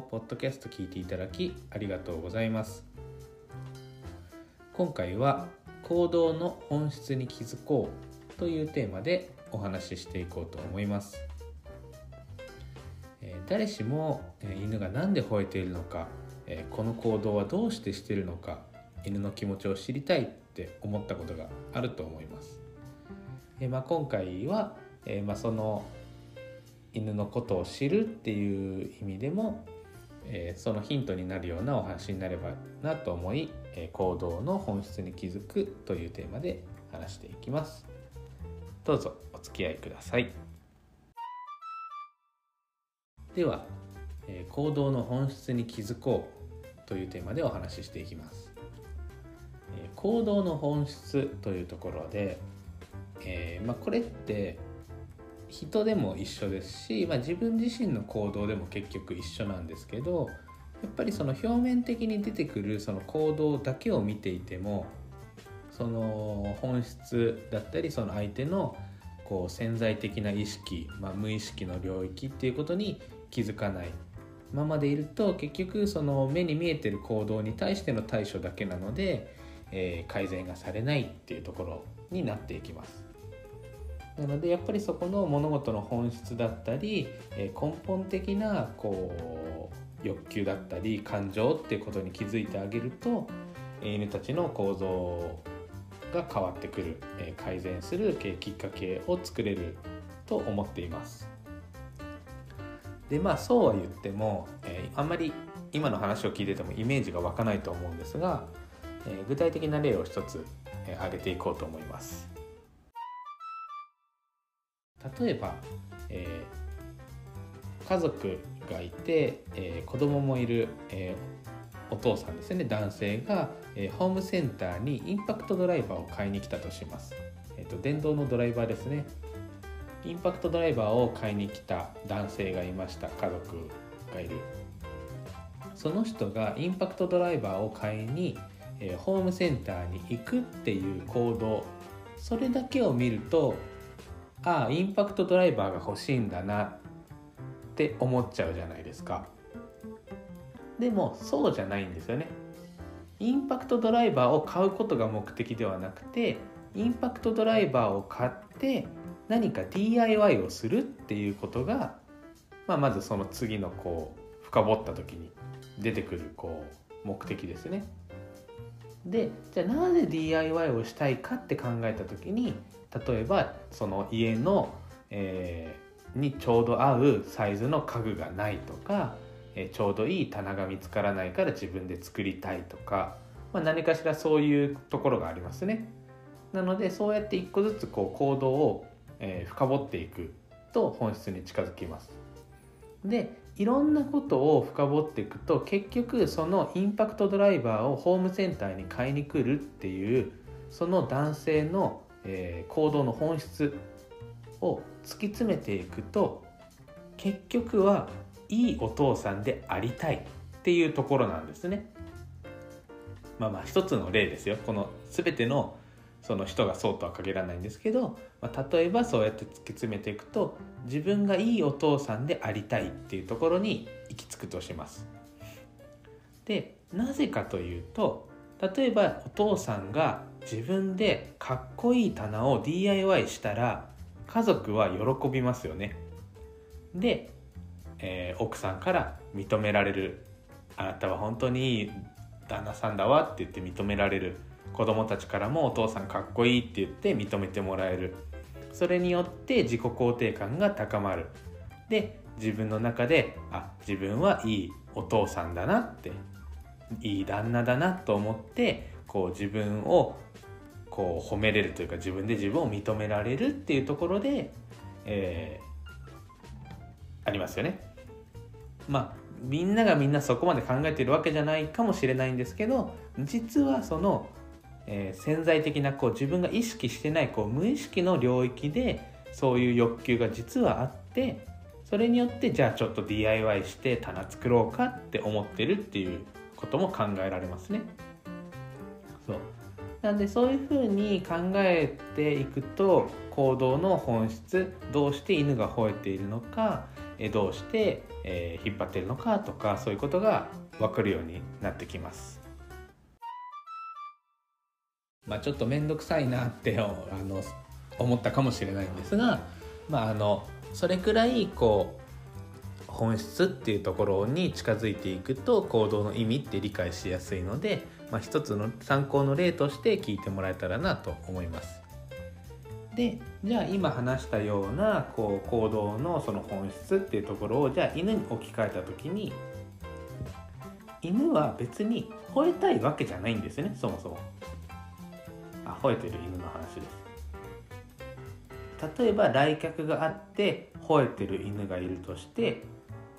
もポッドキャスト聞いていただきありがとうございます今回は行動の本質に気づこうというテーマでお話ししていこうと思います誰しも犬が何で吠えているのかこの行動はどうしてしているのか犬の気持ちを知りたいって思ったことがあると思います。えまあ、今回は、えまあ、その犬のことを知るっていう意味でも、えそのヒントになるようなお話になればなと思い、え行動の本質に気づくというテーマで話していきます。どうぞお付き合いください。では、えー、行動の本質に気づこうというテーマでお話ししていきます、え、行動の本質というところで、え、まあ、これって人でも一緒ですし、まあ、自分自身の行動でも結局一緒なんですけどやっぱりその表面的に出てくるその行動だけを見ていてもその本質だったりその相手のこう潜在的な意識、まあ、無意識の領域っていうことに気づかないままでいると結局その目に見えてる行動に対しての対処だけなので、えー、改善がされないっていうところになっていきます。なのでやっぱりそこの物事の本質だったり、えー、根本的なこう欲求だったり感情っていうことに気づいてあげると犬たちの構造が変わってくる、えー、改善するきっかけを作れると思っています。でまあそうは言っても、えー、あんまり今の話を聞いててもイメージが湧かないと思うんですが、えー、具体的な例を一つ、え、挙げていこうと思います例えば、えー、家族がいて、えー、子供もいる、えー、お父さんですね。男性が、えー、ホームセンターにインパクトドライバーを買いに来たとします、えーと電動のドライバーですね。インパクトドライバーを買いに来た男性がいました。家族がいる。その人がインパクトドライバーを買いに、えー、ホームセンターに行くっていう行動それだけを見るとああインパクトドライバーが欲しいんだなって思っちゃうじゃないですかでもそうじゃないんですよねインパクトドライバーを買うことが目的ではなくてインパクトドライバーを買って何か DIY をするっていうことが、まあ、まずその次のこう深掘った時に出てくるこう目的ですね。でじゃあなぜ DIY をしたいかって考えた時に例えばその家の、えー、にちょうど合うサイズの家具がないとか、えー、ちょうどいい棚が見つからないから自分で作りたいとか、まあ、何かしらそういうところがありますね。なのでそうやって一個ずつこう行動をえー、深掘っていくと本質に近づきます。でいろんなことを深掘っていくと結局そのインパクトドライバーをホームセンターに買いに来るっていうその男性の、えー、行動の本質を突き詰めていくと結局はいいお父さんでありたいっていうところなんですね。まあまあ一つの例ですよ。この全てのその人がそうとは限らないんですけど、まあ、例えばそうやって突き詰めていくと自分がいいお父さんでありたいっていうところに行き着くとします。でなぜかというと例えばお父さんが自分でかっこいい棚を DIY したら家族は喜びますよね。で、えー、奥さんから認められるあなたは本当にいい旦那さんだわって言って認められる子供たちからもお父さんかっこいいって言って認めてもらえるそれによって自己肯定感が高まるで自分の中であ自分はいいお父さんだなっていい旦那だなと思ってこう自分をこう褒めれるというか自分で自分を認められるっていうところで、えー、ありますよね。まあみんながみんなそこまで考えてるわけじゃないかもしれないんですけど実はその、えー、潜在的なこう自分が意識してないこう無意識の領域でそういう欲求が実はあってそれによってじゃあちょっと DIY して棚作ろうかって思ってるっていうことも考えられますね。そうなんでそういうふうに考えていくと行動の本質どうして犬が吠えているのかどうして、えー、引っ張っているのかとかそういうことが分かるようになってきます。まあ、ちょっと面倒くさいなって あの思ったかもしれないんですが、まあ、あのそれくらいこう本質っていうところに近づいていくと行動の意味って理解しやすいので、まあ、一つの参考の例として聞いてもらえたらなと思います。でじゃあ今話したようなこう行動のその本質っていうところをじゃあ犬に置き換えた時に犬は別に吠えたいわけじゃないんですねそもそもあ吠えてる犬の話です。例えば来客があって吠えてる犬がいるとして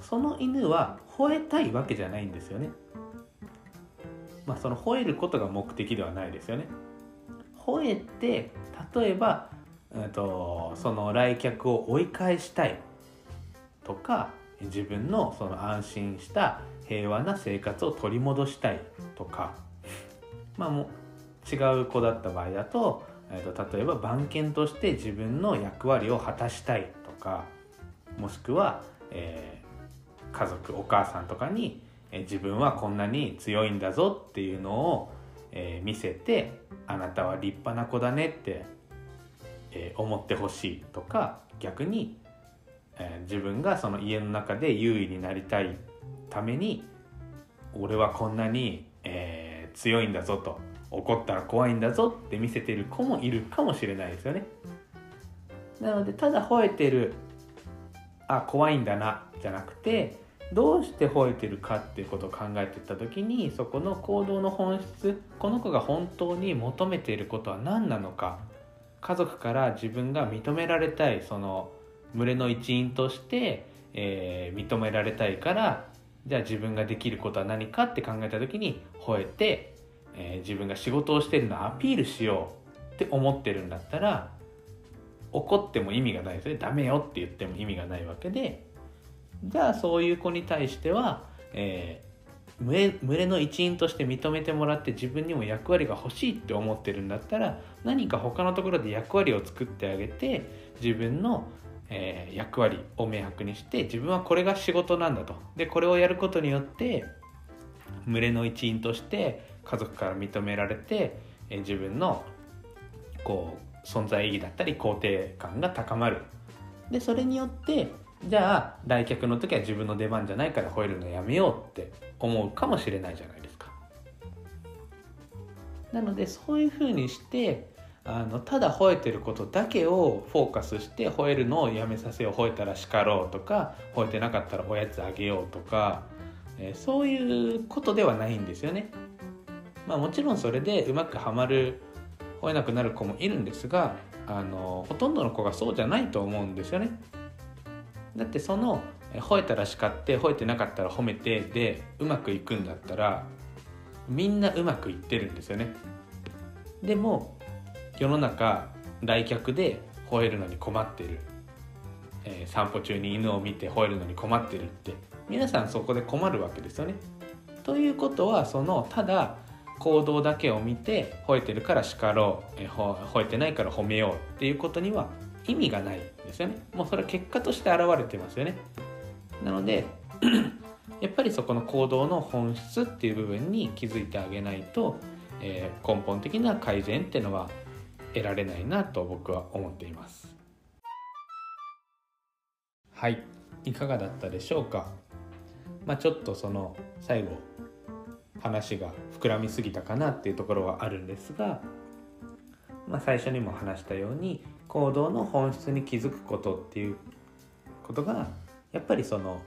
その犬は吠えたいわけじゃないんですよね。まあその吠えることが目的ではないですよね。吠えて例えばえーと、その来客を追い返したいとか自分のその安心した平和な生活を取り戻したいとか。まあもう違う子だった場合だと,、えーと、例えば番犬として自分の役割を果たしたいとかもしくは、えー、家族お母さんとかに、えー、自分はこんなに強いんだぞっていうのを、えー、見せてあなたは立派な子だねってえー、思ってほしいとか逆に、えー、自分がその家の中で優位になりたいために俺はこんなに、えー、強いんだぞと。怒ったら怖いんだぞって見せてる子もいるかもしれないですよね。なのでただ吠えてるあ怖いんだなじゃなくてどうして吠えてるかっていうことを考えていった時にそこの行動の本質この子が本当に求めていることは何なのか家族から自分が認められたいその群れの一員として、えー、認められたいからじゃあ自分ができることは何かって考えた時に吠えて、えー、自分が仕事をしてるのをアピールしようって思ってるんだったら怒っても意味がないですね。ダメよって言っても意味がないわけでじゃあそういう子に対しては、え群れの一員として認めてもらって自分にも役割が欲しいって思ってるんだったら何か他のところで役割を作ってあげて自分の、えー、役割を明白にして自分はこれが仕事なんだと。でこれをやることによって群れの一員として家族から認められて、え、自分のこう存在意義だったり肯定感が高まるでそれによってじゃあ来客の時は自分の出番じゃないから吠えるのやめようって思うかもしれないじゃないですか。なのでそういうふうにしてあのただ吠えてることだけをフォーカスして吠えるのをやめさせよう吠えたら叱ろうとか吠えてなかったらおやつあげようとか、え、そういうことではないんですよね。まあ、もちろんそれでうまくはまる吠えなくなる子もいるんですがあのほとんどの子がそうじゃないと思うんですよね。だってその吠えたら叱って吠えてなかったら褒めてでうまくいくんだったらみんなうまくいってるんですよね。でも世の中来客で吠えるのに困ってる、えー、散歩中に犬を見て吠えるのに困ってるって。皆さんそこで困るわけですよね。ということはそのただ行動だけを見て吠えてるから叱ろう、え、吠えてないから褒めようっていうことには意味がないですよね。もうそれは結果として現れてますよね。なので やっぱりそこの行動の本質っていう部分に気づいてあげないと、えー、根本的な改善っていうのは得られないなと僕は思っています。はい。いかがだったでしょうか？まあちょっとその最後話が膨らみすぎたかなっていうところはあるんですが、まあ、最初にも話したように行動の本質に気づくことっていうことがやっぱりその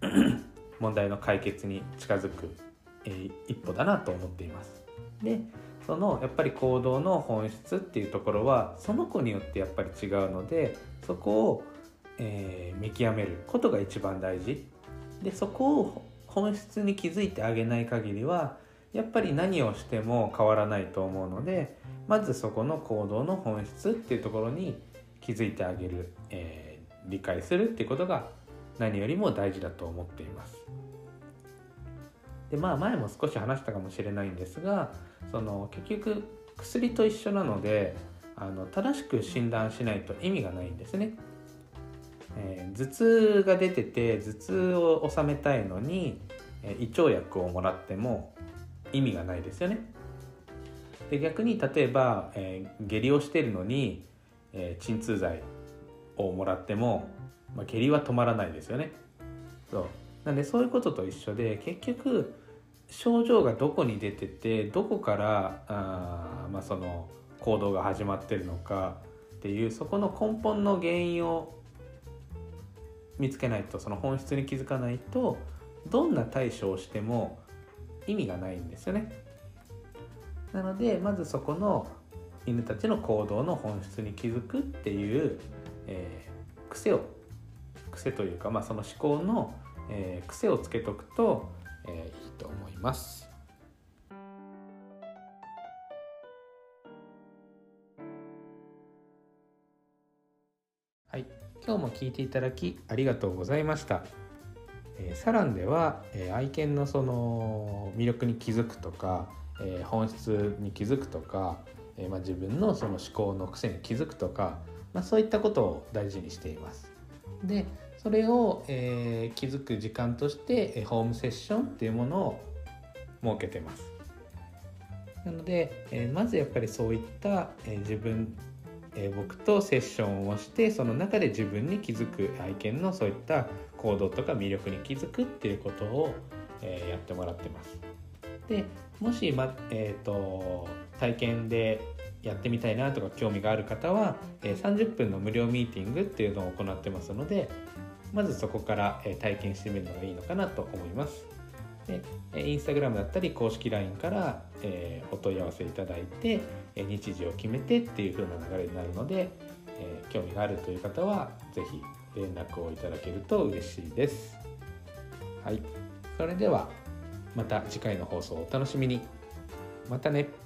問題の解決に近づく、えー、一歩だなと思っています。でそのやっぱり行動の本質っていうところはその子によってやっぱり違うのでそこを、えー見極めることが一番大事でそこを本質に気づいてあげない限りはやっぱり何をしても変わらないと思うのでまずそこの行動の本質っていうところに気づいてあげる、えー理解するっていうことが何よりも大事だと思っています。でまあ前も少し話したかもしれないんですがその結局薬と一緒なのであの正しく診断しないと意味がないんですね。えー頭痛が出てて頭痛を治めたいのに、えー胃腸薬をもらっても意味がないですよね。で逆に例えば、えー下痢をしているのに、えー鎮痛剤をもらっても、まあ、下痢は止まらないですよね。そうなんでそういうことと一緒で結局症状がどこに出ててどこからあー、まあ、その行動が始まってるのかっていうそこの根本の原因を見つけないとその本質に気づかないとどんな対処をしても意味がないんですよね。なのでまずそこの犬たちの行動の本質に気づくっていう、えー癖を癖というか、まあ、その思考の、えー癖をつけとくと、えーいいと思います。はい、今日も聞いていただきありがとうございました。えーサランでは、えー愛犬のその魅力に気づくとか、えー本質に気づくとか、えーまあ、自分のその思考の癖に気づくとか、まあ、そういったことを大事にしています。でそれを、えー気づく時間として、えーホームセッションっていうものを設けてます。なので、えーまずやっぱりそういった、えー自分、えー僕とセッションをしてその中で自分に気づく愛犬のそういった行動とか魅力に気づくっていうことを、えーやってもらってます。でもし、まえー、と体験でやってみたいなとか興味がある方は、えー30分の無料ミーティングっていうのを行ってますのでまずそこから、えー体験してみるのがいいのかなと思います。でインスタグラムだったり公式 LINE から、えーお問い合わせいただいて、え日時を決めてっていう風な流れになるので、えー興味があるという方は是非連絡をいただけると嬉しいです。はい、それではまた次回の放送をお楽しみに。またね。